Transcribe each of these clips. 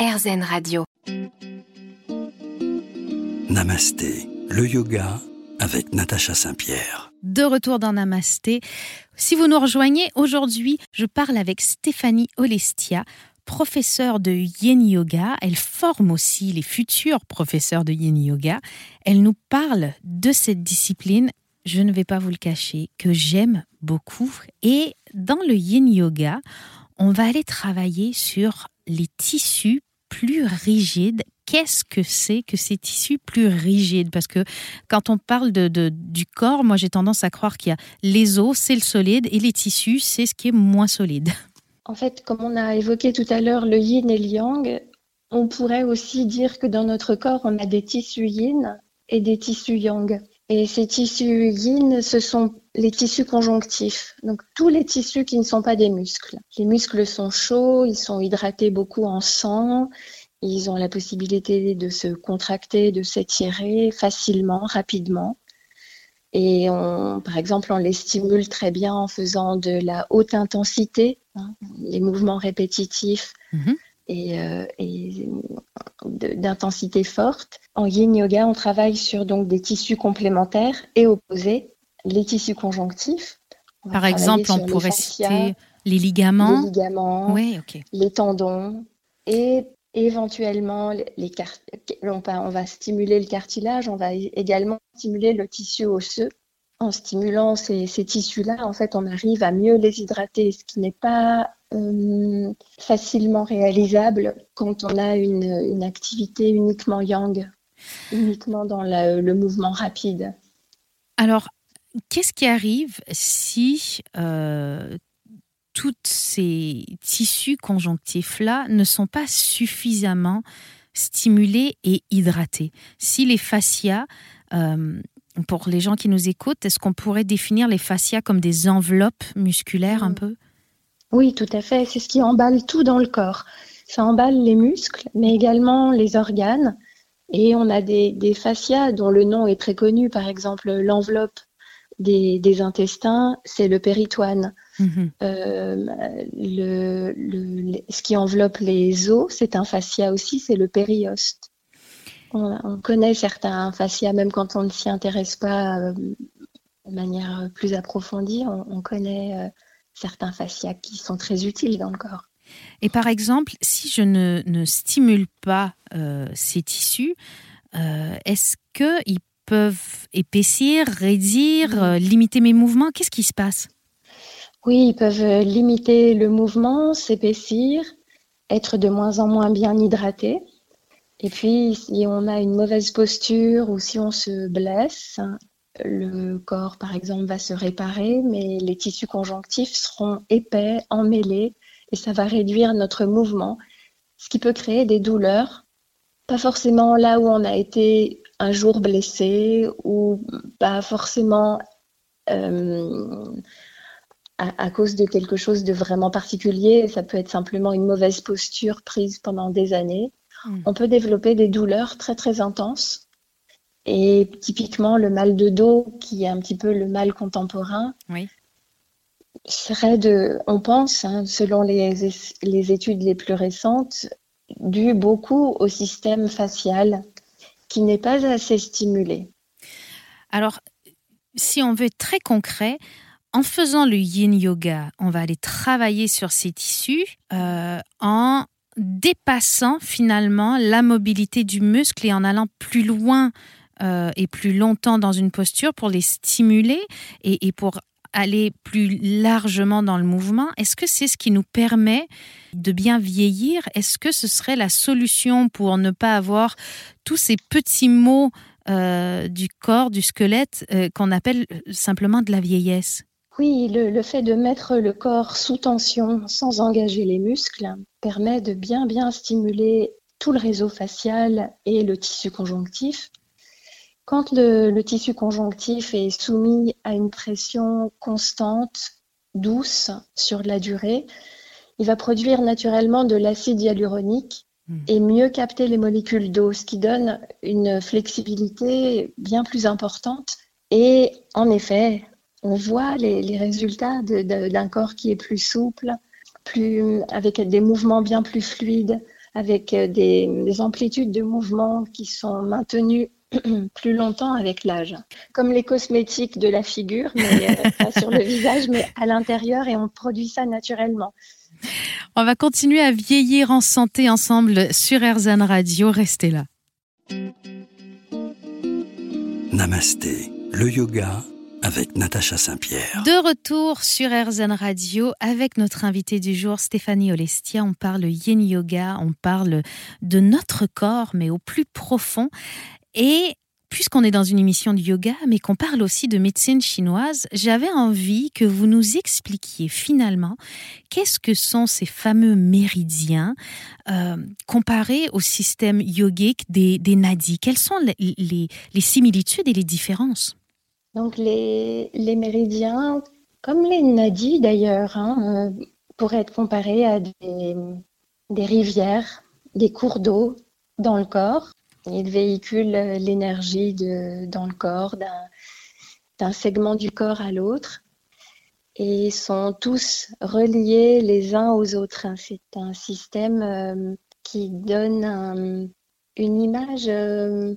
RZN Radio. Namasté, le yoga avec Natacha Saint-Pierre. De retour dans Namasté. Si vous nous rejoignez aujourd'hui, je parle avec Stéphanie Olestia, professeure de Yin Yoga. Elle forme aussi les futurs professeurs de Yin Yoga. Elle nous parle de cette discipline, je ne vais pas vous le cacher, que j'aime beaucoup. Et dans le Yin Yoga, on va aller travailler sur les tissus plus rigides. Qu'est-ce que c'est que ces tissus plus rigides Parce que quand on parle de, du corps, moi j'ai tendance à croire qu'il y a les os, c'est le solide, et les tissus, c'est ce qui est moins solide. En fait, comme on a évoqué tout à l'heure le yin et le yang, on pourrait aussi dire que dans notre corps, on a des tissus yin et des tissus yang. Et ces tissus yin, ce sont les tissus conjonctifs, donc tous les tissus qui ne sont pas des muscles. Les muscles sont chauds, ils sont hydratés beaucoup en sang, ils ont la possibilité de se contracter, de s'étirer facilement, rapidement. Et on, par exemple, on les stimule très bien en faisant de la haute intensité, hein, les mouvements répétitifs. Mhm et, euh, d'intensité forte. En yin yoga, on travaille sur donc des tissus complémentaires et opposés, les tissus conjonctifs. Par exemple, on pourrait citer les ligaments, les, ligaments les tendons et éventuellement les on, on va stimuler le cartilage, on va également stimuler le tissu osseux. En stimulant ces, ces tissus-là, en fait, on arrive à mieux les hydrater, ce qui n'est pas euh, facilement réalisable quand on a une, activité uniquement yang, uniquement dans le mouvement rapide. Alors, qu'est-ce qui arrive si euh, tous ces tissus conjonctifs-là ne sont pas suffisamment stimulés et hydratés? Si les fascias, euh, pour les gens qui nous écoutent, est-ce qu'on pourrait définir les fascias comme des enveloppes musculaires un mm. peu? Oui, tout à fait. C'est ce qui emballe tout dans le corps. Ça emballe les muscles, mais également les organes. Et on a des, fascias dont le nom est très connu. Par exemple, l'enveloppe des, intestins, c'est le péritoine. Mhm. Euh, ce qui enveloppe les os, c'est un fascia aussi, c'est le périoste. On, connaît certains fascias, même quand on ne s'y intéresse pas euh, de manière plus approfondie, on, connaît euh, certains fascias qui sont très utiles dans le corps. Et par exemple, si je ne, stimule pas euh, ces tissus, euh, est-ce qu'ils peuvent épaissir, raidir, euh, limiter mes mouvements? Qu'est-ce qui se passe? Oui, ils peuvent limiter le mouvement, s'épaissir, être de moins en moins bien hydratés. Et puis, si on a une mauvaise posture ou si on se blesse, le corps, par exemple, va se réparer, mais les tissus conjonctifs seront épais, emmêlés, et ça va réduire notre mouvement, ce qui peut créer des douleurs, pas forcément là où on a été un jour blessé, ou pas forcément euh, à, cause de quelque chose de vraiment particulier, ça peut être simplement une mauvaise posture prise pendant des années. Hmm. On peut développer des douleurs très très intenses et typiquement, le mal de dos, qui est un petit peu le mal contemporain, serait de, on pense, hein, selon les, les, études les plus récentes, dû beaucoup au système facial qui n'est pas assez stimulé. Alors, si on veut être très concret, en faisant le yin yoga, on va aller travailler sur ces tissus euh, en dépassant finalement la mobilité du muscle et en allant plus loin euh, et plus longtemps dans une posture pour les stimuler et, pour aller plus largement dans le mouvement, est-ce que c'est ce qui nous permet de bien vieillir? Est-ce que ce serait la solution pour ne pas avoir tous ces petits mots euh, du corps, du squelette, euh, qu'on appelle simplement de la vieillesse? Oui, le, fait de mettre le corps sous tension sans engager les muscles permet de bien bien stimuler tout le réseau facial et le tissu conjonctif quand le, tissu conjonctif est soumis à une pression constante, douce sur la durée, il va produire naturellement de l'acide hyaluronique hmm. et mieux capter les molécules d'eau, ce qui donne une flexibilité bien plus importante. Et en effet, on voit les, résultats d'un corps qui est plus souple, plus, avec des mouvements bien plus fluides, avec euh, des, amplitudes de mouvement qui sont maintenues plus longtemps avec l'âge. Comme les cosmétiques de la figure, mais euh, pas sur le visage, mais à l'intérieur, et on produit ça naturellement. On va continuer à vieillir en santé ensemble sur RZN Radio. Restez là. Namasté, le yoga avec Natacha Saint-Pierre. De retour sur RZN Radio avec notre invité du jour, Stéphanie Olestia. On parle yin yoga, on parle de notre corps, mais au plus profond. Et puisqu'on est dans une émission de yoga, mais qu'on parle aussi de médecine chinoise, j'avais envie que vous nous expliquiez finalement qu'est-ce que sont ces fameux méridiens euh, comparés au système yogique des, nadis. Quelles sont les, similitudes et les différences? Donc les, méridiens, comme les nadis d'ailleurs, hein, euh, pourraient être comparés à des rivières, des cours d'eau dans le corps. Il véhicule l'énergie dans le corps, d'un segment du corps à l'autre, et sont tous reliés les uns aux autres. C'est un système euh, qui donne une image euh,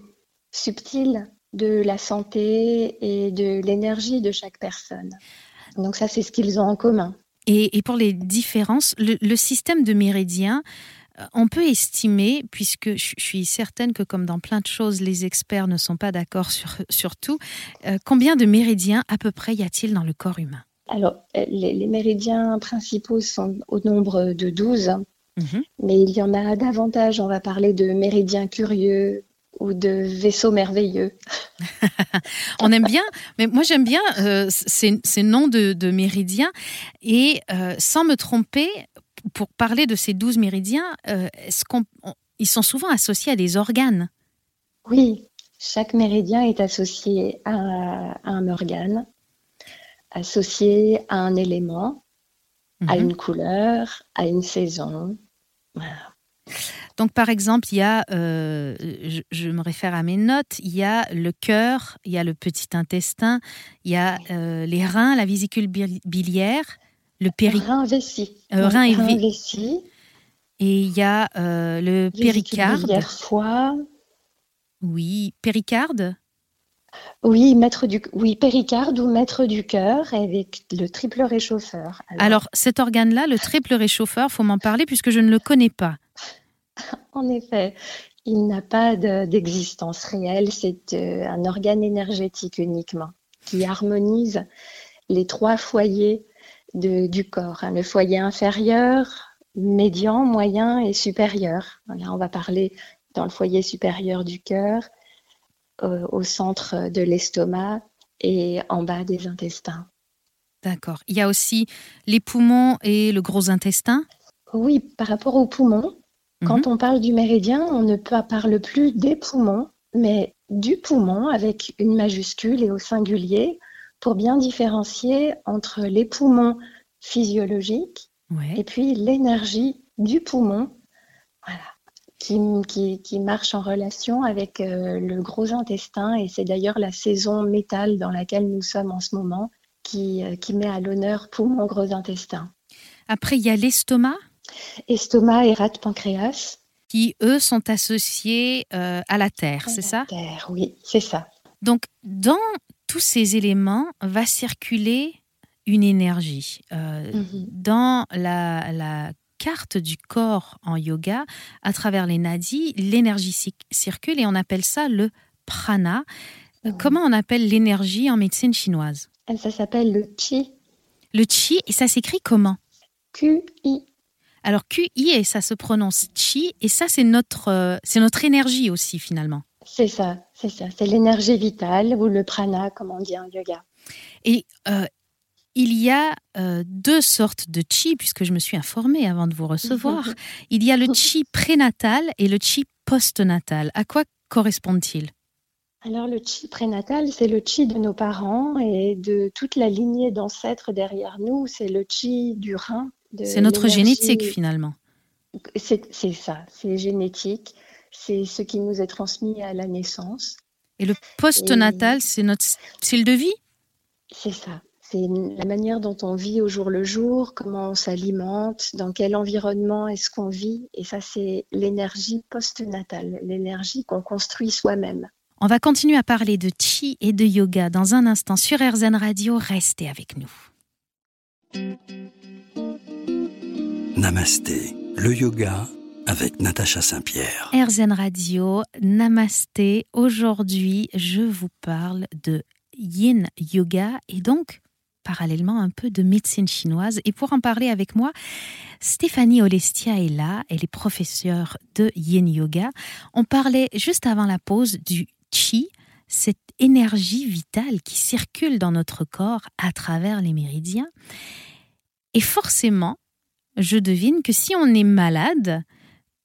subtile de la santé et de l'énergie de chaque personne. Donc ça, c'est ce qu'ils ont en commun. Et, pour les différences, le, le système de méridiens, euh, on peut estimer, puisque je suis certaine que comme dans plein de choses, les experts ne sont pas d'accord sur, tout, euh, combien de méridiens à peu près y a-t-il dans le corps humain? Alors, euh, les, méridiens principaux sont au nombre de 12, mhm. mais il y en a davantage. On va parler de méridiens curieux, ou de vaisseaux merveilleux. On aime bien, mais moi j'aime bien ces, noms de, méridiens. Et sans me tromper, pour parler de ces douze méridiens, euh, est-ce qu'on, ils sont souvent associés à des organes? Oui, chaque méridien est associé à, un organe, associé à un élément, à mhm. une couleur, à une saison. Donc, par exemple, il y a, euh, je, me réfère à mes notes, il y a le cœur, il y a le petit intestin, il y a euh, les reins, la vésicule biliaire, le péri... Euh, et il y a euh, le péricarde. foie. Oui, péricarde. Oui, maître du, oui, péricarde ou maître du cœur avec le triple réchauffeur. Alors, cet organe-là, le triple réchauffeur, faut m'en parler puisque je ne le connais pas. En effet, il n'a pas d'existence réelle. C'est euh, un organe énergétique uniquement qui harmonise les trois foyers du corps. Hein. le foyer inférieur, médian, moyen et supérieur. on va parler dans le foyer supérieur du cœur, euh, au centre de l'estomac et en bas des intestins. D'accord. Il y a aussi les poumons et le gros intestin? Oui, par rapport aux poumons, quand mhm. on parle du méridien, on ne parle plus des poumons, mais du poumon avec une majuscule et au singulier pour bien différencier entre les poumons physiologiques et puis l'énergie du poumon, qui, qui, marche en relation avec euh, le gros intestin. Et c'est d'ailleurs la saison métal dans laquelle nous sommes en ce moment qui, euh, qui met à l'honneur poumon, gros intestin. Après, il y a l'estomac Estomac et rate pancréas. Qui, eux, sont associés euh, à la terre, c'est ça? Terre, oui, c'est ça. Donc, dans tous ces éléments va circuler une énergie. Euh, mhm. Dans la, carte du corps en yoga, à travers les nadis, l'énergie circule et on appelle ça le prana. Comment on appelle l'énergie en médecine chinoise? Ça s'appelle le chi. Le chi, et ça s'écrit comment? Q-I. Alors QI, et ça se prononce chi, et ça c'est notre, euh, c'est notre énergie aussi finalement. C'est ça, c'est ça. C'est l'énergie vitale ou le prana, comme on dit en yoga. Et euh, il y a euh, deux sortes de chi, puisque je me suis informée avant de vous recevoir. Il y a le chi prénatal et le chi postnatal. À quoi correspondent-ils? Alors le chi prénatal, c'est le chi de nos parents et de toute la lignée d'ancêtres derrière nous. C'est le chi du rein. C'est notre génétique finalement. C'est ça, c'est génétique c'est ce qui nous est transmis à la naissance. Et le post-natal, c'est notre style de vie? C'est ça. C'est la manière dont on vit au jour le jour, comment on s'alimente, dans quel environnement est-ce qu'on vit. Et ça, c'est l'énergie postnatale, l'énergie qu'on construit soi-même. On va continuer à parler de chi et de yoga dans un instant sur RZN Radio. Restez avec nous. Namasté, le yoga avec Natacha Saint-Pierre. RZN Radio, Namasté. Aujourd'hui, je vous parle de yin yoga et donc parallèlement un peu de médecine chinoise. Et pour en parler avec moi, Stéphanie Olestia est là, elle est professeure de yin yoga. On parlait juste avant la pause du chi, cette énergie vitale qui circule dans notre corps à travers les méridiens. Et forcément, je devine que si on est malade,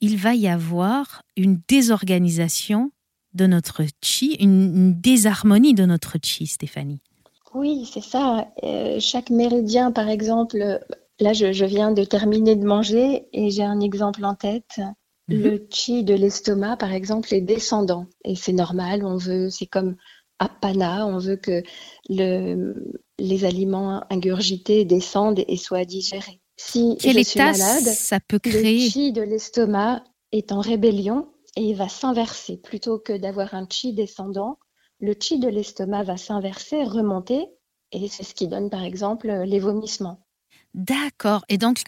il va y avoir une désorganisation de notre chi, une, désharmonie de notre chi, Stéphanie. Oui, c'est ça. Euh, chaque méridien, par exemple, là, je, viens de terminer de manger et j'ai un exemple en tête. Mhm. Le chi de l'estomac, par exemple, est descendant. Et c'est normal, on veut, c'est comme apana, on veut que le, les aliments ingurgités descendent et soient digérés. Si Quel je état suis malade, ça peut créer le chi de l'estomac est en rébellion et il va s'inverser. Plutôt que d'avoir un chi descendant, le chi de l'estomac va s'inverser, remonter, et c'est ce qui donne par exemple les vomissements. D'accord. Et donc,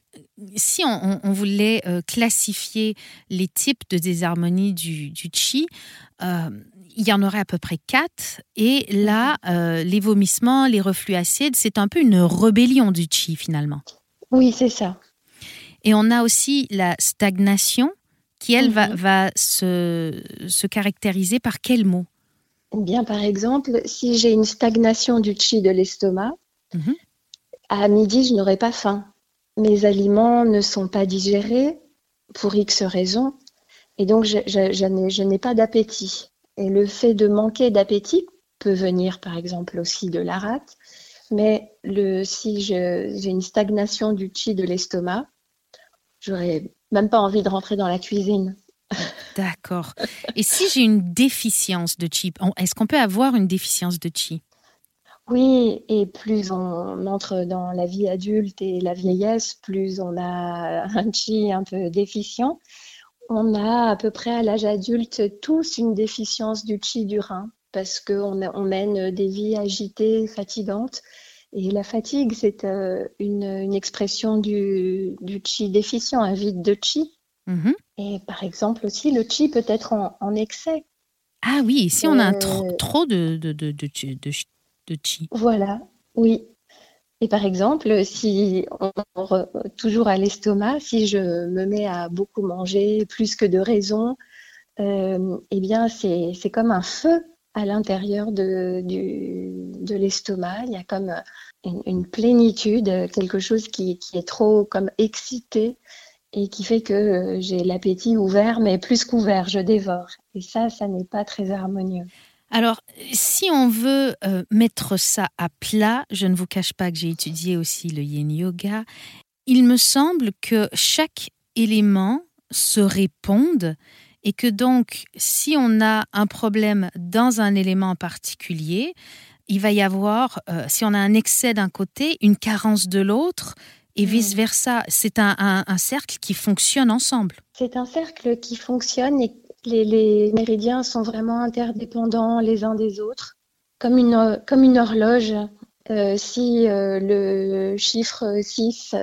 si on, voulait euh, classifier les types de désharmonie du, chi, euh, il y en aurait à peu près quatre. Et là, mhm. euh, les vomissements, les reflux acides, c'est un peu une rébellion du chi finalement. Oui, c'est ça. Et on a aussi la stagnation qui, elle, va, mhm. se, caractériser par quel mot? Eh Bien, par exemple, si j'ai une stagnation du chi de l'estomac, mhm. à midi, je n'aurai pas faim. Mes aliments ne sont pas digérés pour X raisons, et donc je, je n'ai pas d'appétit. Et le fait de manquer d'appétit peut venir, par exemple, aussi de la rate, mais le, si j'ai une stagnation du chi de l'estomac, j'aurais même pas envie de rentrer dans la cuisine. D'accord. Et si j'ai une déficience de chi, est-ce qu'on peut avoir une déficience de chi Oui, et plus on entre dans la vie adulte et la vieillesse, plus on a un chi un peu déficient. On a à peu près à l'âge adulte tous une déficience du chi du rein parce qu'on on mène des vies agitées, fatigantes. Et la fatigue, c'est euh, une, expression du, chi déficient, un vide de chi. Mhm. Et par exemple aussi, le chi peut être en, excès. Ah oui, si on a trop, trop de, de, de, de, chi. Voilà, oui. Et par exemple, si on, toujours à l'estomac, si je me mets à beaucoup manger, plus que de raison, euh, eh bien, c'est comme un feu à l'intérieur de, l'estomac. Il y a comme une, plénitude, quelque chose qui, est trop comme excité et qui fait que euh, j'ai l'appétit ouvert, mais plus qu'ouvert, je dévore. Et ça, ça n'est pas très harmonieux. Alors, si on veut euh, mettre ça à plat, je ne vous cache pas que j'ai étudié aussi le yin yoga, il me semble que chaque élément se réponde et que donc, si on a un problème dans un élément particulier, il va y avoir, euh, si on a un excès d'un côté, une carence de l'autre, et mm. vice-versa. C'est un, cercle qui fonctionne ensemble. C'est un cercle qui fonctionne et les, méridiens sont vraiment interdépendants les uns des autres, comme une, comme une horloge. Euh, si euh, le chiffre 6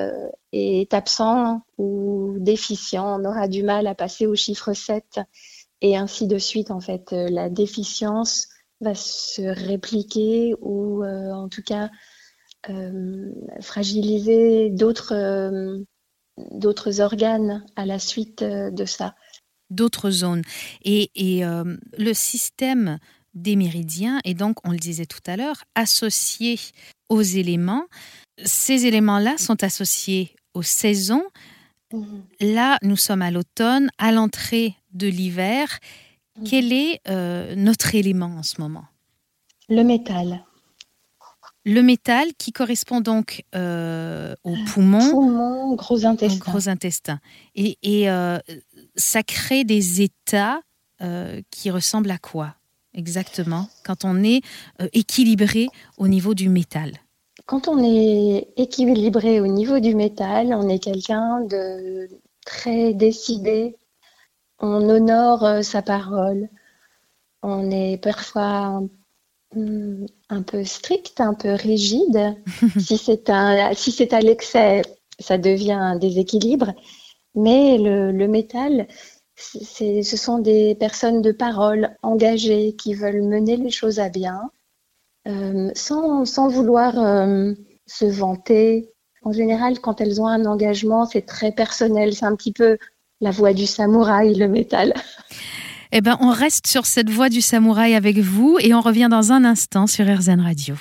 est absent ou déficient, on aura du mal à passer au chiffre 7 et ainsi de suite. En fait, la déficience va se répliquer ou en tout cas euh, fragiliser d'autres euh, d'autres organes à la suite euh, de ça. D'autres zones. Et, et le système des méridiens est donc, on le disait tout à l'heure, associé aux éléments. Ces éléments-là sont associés aux saisons. Mhm. Là, nous sommes à l'automne, à l'entrée de l'hiver. Mhm. Quel est notre élément en ce moment? Le métal. Le métal qui correspond donc euh, au poumon, poumon, gros intestin. Gros intestin. Et, euh, ça crée des états euh, qui ressemblent à quoi? Exactement quand on est équilibré au niveau du métal quand on est équilibré au niveau du métal, on est quelqu'un de très décidé. On honore euh, sa parole. On est parfois un peu strict, un peu rigide. si c'est si à l'excès, ça devient un déséquilibre. Mais le, le métal, ce sont des personnes de parole engagées qui veulent mener les choses à bien, euh, sans, sans, vouloir euh, se vanter. En général, quand elles ont un engagement, c'est très personnel. C'est un petit peu la voix du samouraï, le métal. Eh ben, on reste sur cette voix du samouraï avec vous et on revient dans un instant sur RZN Radio.